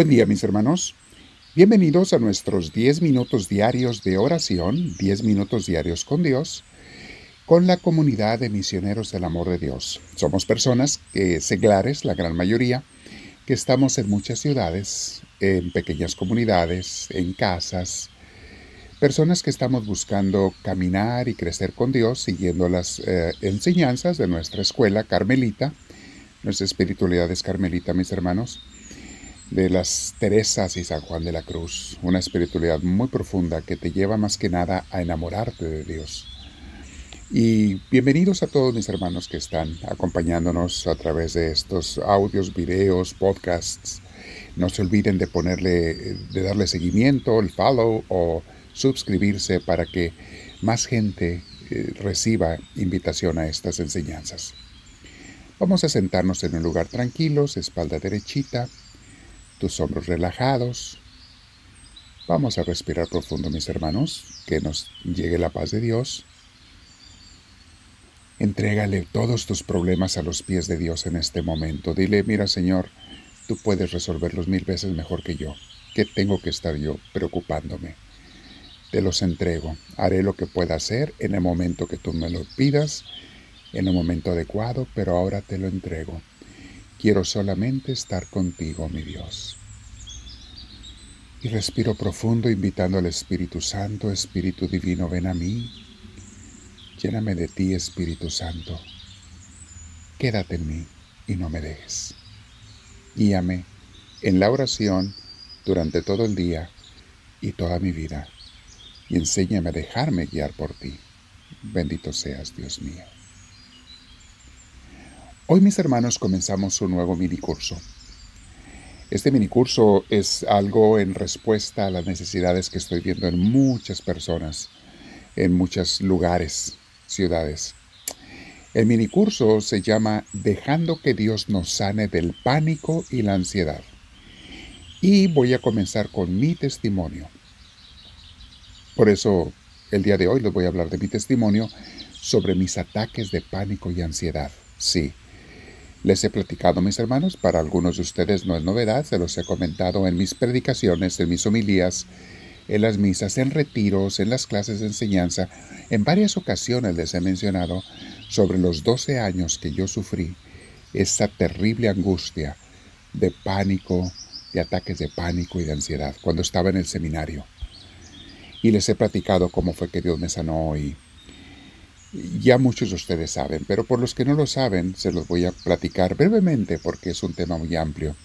Buen día mis hermanos. Bienvenidos a nuestros 10 minutos diarios de oración, 10 minutos diarios con Dios, con la comunidad de misioneros del amor de Dios. Somos personas que, seglares, la gran mayoría, que estamos en muchas ciudades, en pequeñas comunidades, en casas, personas que estamos buscando caminar y crecer con Dios siguiendo las eh, enseñanzas de nuestra escuela carmelita, nuestra espiritualidad es carmelita, mis hermanos de las Teresas y San Juan de la Cruz, una espiritualidad muy profunda que te lleva más que nada a enamorarte de Dios. Y bienvenidos a todos mis hermanos que están acompañándonos a través de estos audios, videos, podcasts. No se olviden de ponerle, de darle seguimiento, el follow o suscribirse para que más gente eh, reciba invitación a estas enseñanzas. Vamos a sentarnos en un lugar tranquilo, espalda derechita, tus hombros relajados. Vamos a respirar profundo, mis hermanos, que nos llegue la paz de Dios. Entrégale todos tus problemas a los pies de Dios en este momento. Dile, mira Señor, tú puedes resolverlos mil veces mejor que yo. ¿Qué tengo que estar yo preocupándome? Te los entrego. Haré lo que pueda hacer en el momento que tú me lo pidas, en el momento adecuado, pero ahora te lo entrego. Quiero solamente estar contigo, mi Dios. Y respiro profundo invitando al Espíritu Santo, Espíritu Divino, ven a mí. Lléname de ti, Espíritu Santo. Quédate en mí y no me dejes. Guíame en la oración durante todo el día y toda mi vida. Y enséñame a dejarme guiar por ti. Bendito seas, Dios mío. Hoy mis hermanos comenzamos un nuevo minicurso. Este minicurso es algo en respuesta a las necesidades que estoy viendo en muchas personas, en muchos lugares, ciudades. El minicurso se llama Dejando que Dios nos sane del pánico y la ansiedad. Y voy a comenzar con mi testimonio. Por eso el día de hoy les voy a hablar de mi testimonio sobre mis ataques de pánico y ansiedad. Sí, les he platicado, mis hermanos, para algunos de ustedes no es novedad, se los he comentado en mis predicaciones, en mis homilías, en las misas, en retiros, en las clases de enseñanza. En varias ocasiones les he mencionado sobre los 12 años que yo sufrí esa terrible angustia de pánico, de ataques de pánico y de ansiedad cuando estaba en el seminario. Y les he platicado cómo fue que Dios me sanó y ya muchos de ustedes saben, pero por los que no lo saben, se los voy a platicar brevemente porque es un tema muy amplio.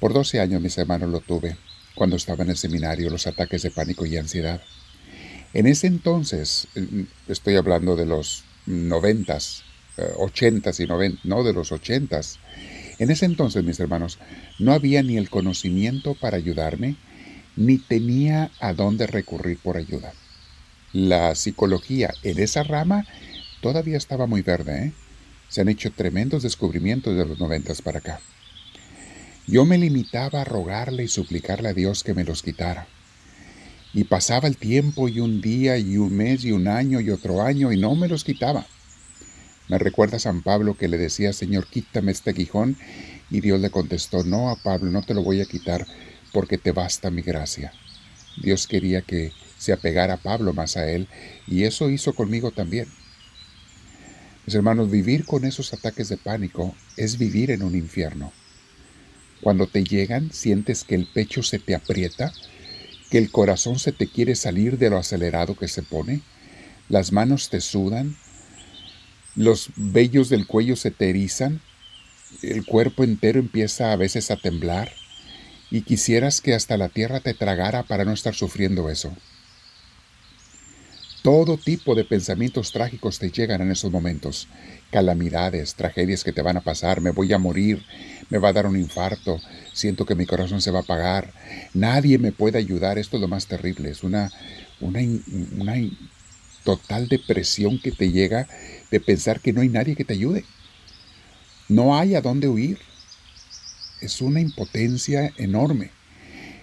Por 12 años mis hermanos lo tuve, cuando estaba en el seminario, los ataques de pánico y ansiedad. En ese entonces, mm, estoy hablando de los noventas, eh, ochentas y noventas, no de los ochentas. En ese entonces, mis hermanos, no había ni el conocimiento para ayudarme, ni tenía a dónde recurrir por ayuda la psicología en esa rama todavía estaba muy verde. ¿eh? Se han hecho tremendos descubrimientos de los noventas para acá. Yo me limitaba a rogarle y suplicarle a Dios que me los quitara. Y pasaba el tiempo y un día y un mes y un año y otro año y no me los quitaba. Me recuerda San Pablo que le decía, Señor, quítame este guijón. Y Dios le contestó, no a Pablo, no te lo voy a quitar porque te basta mi gracia. Dios quería que se apegara Pablo más a él, y eso hizo conmigo también. Mis hermanos, vivir con esos ataques de pánico es vivir en un infierno. Cuando te llegan, sientes que el pecho se te aprieta, que el corazón se te quiere salir de lo acelerado que se pone, las manos te sudan, los vellos del cuello se te erizan, el cuerpo entero empieza a veces a temblar, y quisieras que hasta la tierra te tragara para no estar sufriendo eso. Todo tipo de pensamientos trágicos te llegan en esos momentos. Calamidades, tragedias que te van a pasar, me voy a morir, me va a dar un infarto, siento que mi corazón se va a apagar, nadie me puede ayudar, esto es lo más terrible, es una, una, una total depresión que te llega de pensar que no hay nadie que te ayude. No hay a dónde huir. Es una impotencia enorme.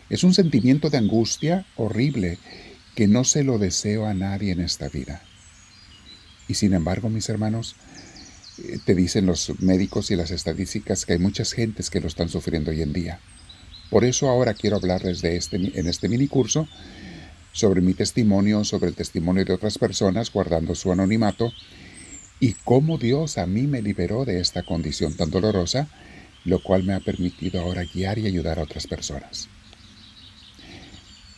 Es un sentimiento de angustia horrible que no se lo deseo a nadie en esta vida. Y sin embargo, mis hermanos, eh, te dicen los médicos y las estadísticas que hay muchas gentes que lo están sufriendo hoy en día. Por eso ahora quiero hablarles de este, en este mini curso sobre mi testimonio, sobre el testimonio de otras personas guardando su anonimato y cómo Dios a mí me liberó de esta condición tan dolorosa, lo cual me ha permitido ahora guiar y ayudar a otras personas.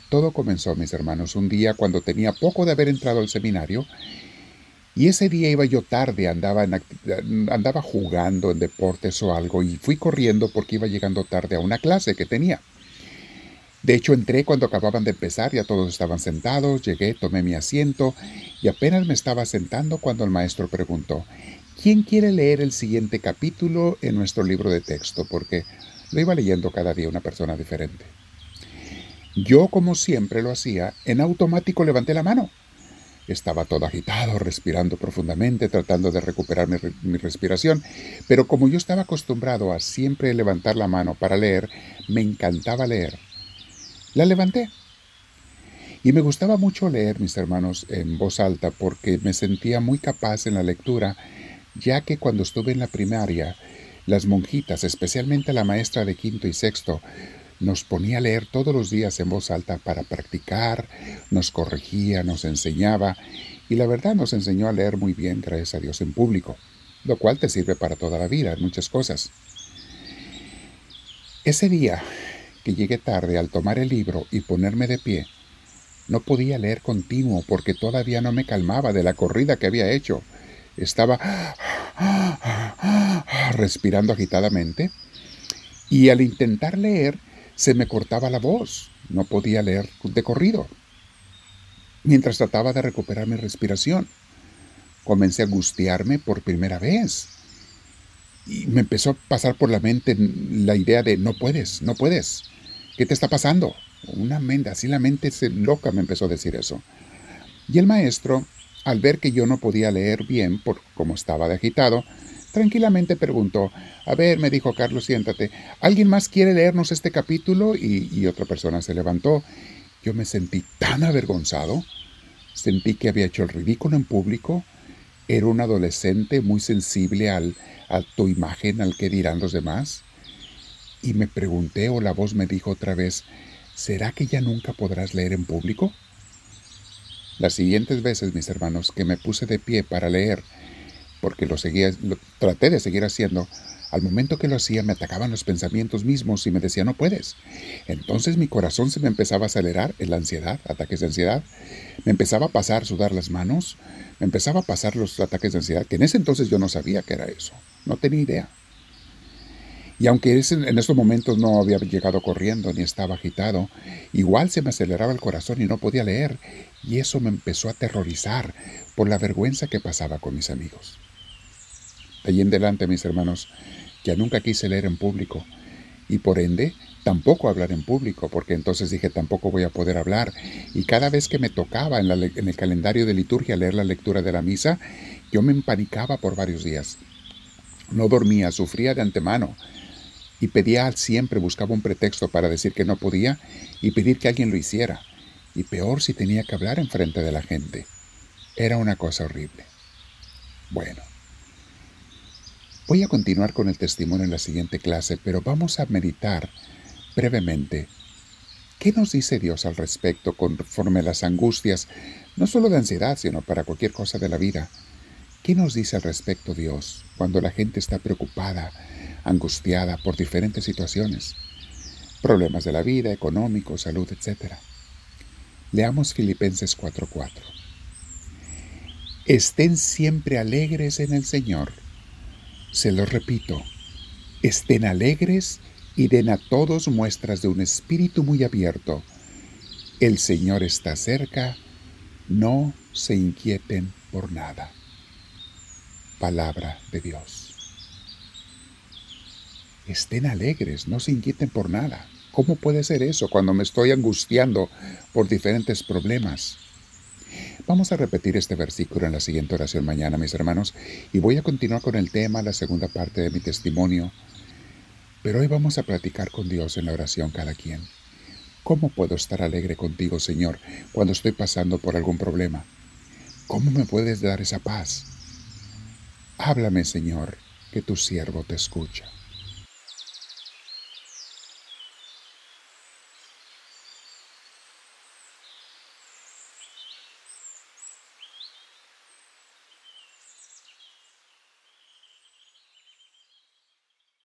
Todo comenzó, mis hermanos, un día cuando tenía poco de haber entrado al seminario y ese día iba yo tarde, andaba, andaba jugando en deportes o algo y fui corriendo porque iba llegando tarde a una clase que tenía. De hecho, entré cuando acababan de empezar, ya todos estaban sentados, llegué, tomé mi asiento y apenas me estaba sentando cuando el maestro preguntó, ¿quién quiere leer el siguiente capítulo en nuestro libro de texto? Porque lo iba leyendo cada día una persona diferente. Yo, como siempre lo hacía, en automático levanté la mano. Estaba todo agitado, respirando profundamente, tratando de recuperar mi, respiración, pero como yo estaba acostumbrado a siempre levantar la mano para leer, me encantaba leer. La levanté. Y me gustaba mucho leer, mis hermanos, en voz alta porque me sentía muy capaz en la lectura, ya que cuando estuve en la primaria, las monjitas, especialmente la maestra de quinto y sexto, nos ponía a leer todos los días en voz alta para practicar, nos corregía, nos enseñaba, y la verdad nos enseñó a leer muy bien, gracias a Dios, en público, lo cual te sirve para toda la vida, en muchas cosas. Ese día que llegué tarde al tomar el libro y ponerme de pie, no podía leer continuo porque todavía no me calmaba de la corrida que había hecho. Estaba respirando agitadamente y al intentar leer se me cortaba la voz. No podía leer de corrido. Mientras trataba de recuperar mi respiración, comencé a angustiarme por primera vez y me empezó a pasar por la mente la idea de no puedes, no puedes. ¿Qué te está pasando? Una mente, así la mente se loca me empezó a decir eso. Y el maestro, al ver que yo no podía leer bien por cómo estaba de agitado, tranquilamente preguntó, a ver, me dijo Carlos, siéntate, ¿alguien más quiere leernos este capítulo? Y, otra persona se levantó. Yo me sentí tan avergonzado, sentí que había hecho el ridículo en público, era un adolescente muy sensible al, a tu imagen, al que dirán los demás. Y me pregunté o la voz me dijo otra vez, ¿será que ya nunca podrás leer en público? Las siguientes veces, mis hermanos, que me puse de pie para leer, porque lo seguía, lo, traté de seguir haciendo, al momento que lo hacía me atacaban los pensamientos mismos y me decía no puedes. Entonces mi corazón se me empezaba a acelerar en la ansiedad, ataques de ansiedad. Me empezaba a pasar, sudar las manos, me empezaba a pasar los ataques de ansiedad, que en ese entonces yo no sabía que era eso, no tenía idea. Y aunque en estos momentos no había llegado corriendo ni estaba agitado, igual se me aceleraba el corazón y no podía leer, y eso me empezó a aterrorizar por la vergüenza que pasaba con mis amigos. Allí en adelante, mis hermanos, ya nunca quise leer en público, y por ende tampoco hablar en público, porque entonces dije tampoco voy a poder hablar, y cada vez que me tocaba en, en el calendario de liturgia leer la lectura de la misa, yo me empanicaba por varios días. No dormía, sufría de antemano, y pedía siempre, buscaba un pretexto para decir que no podía y pedir que alguien lo hiciera. Y peor si tenía que hablar en frente de la gente. Era una cosa horrible. Bueno, voy a continuar con el testimonio en la siguiente clase, pero vamos a meditar brevemente ¿Qué nos dice Dios al respecto conforme a las angustias, no solo de ansiedad, sino para cualquier cosa de la vida? ¿Qué nos dice al respecto Dios cuando la gente está preocupada, angustiada por diferentes situaciones, problemas de la vida, económico, salud, etc. Leamos Filipenses 4:4. Estén siempre alegres en el Señor. Se lo repito, estén alegres y den a todos muestras de un espíritu muy abierto. El Señor está cerca, no se inquieten por nada. Palabra de Dios estén alegres, no se inquieten por nada. ¿Cómo puede ser eso cuando me estoy angustiando por diferentes problemas? Vamos a repetir este versículo en la siguiente oración mañana, mis hermanos, y voy a continuar con el tema, la segunda parte de mi testimonio. Pero hoy vamos a platicar con Dios en la oración cada quien. ¿Cómo puedo estar alegre contigo, Señor, cuando estoy pasando por algún problema? ¿Cómo me puedes dar esa paz? Háblame, Señor, que tu siervo te escucha.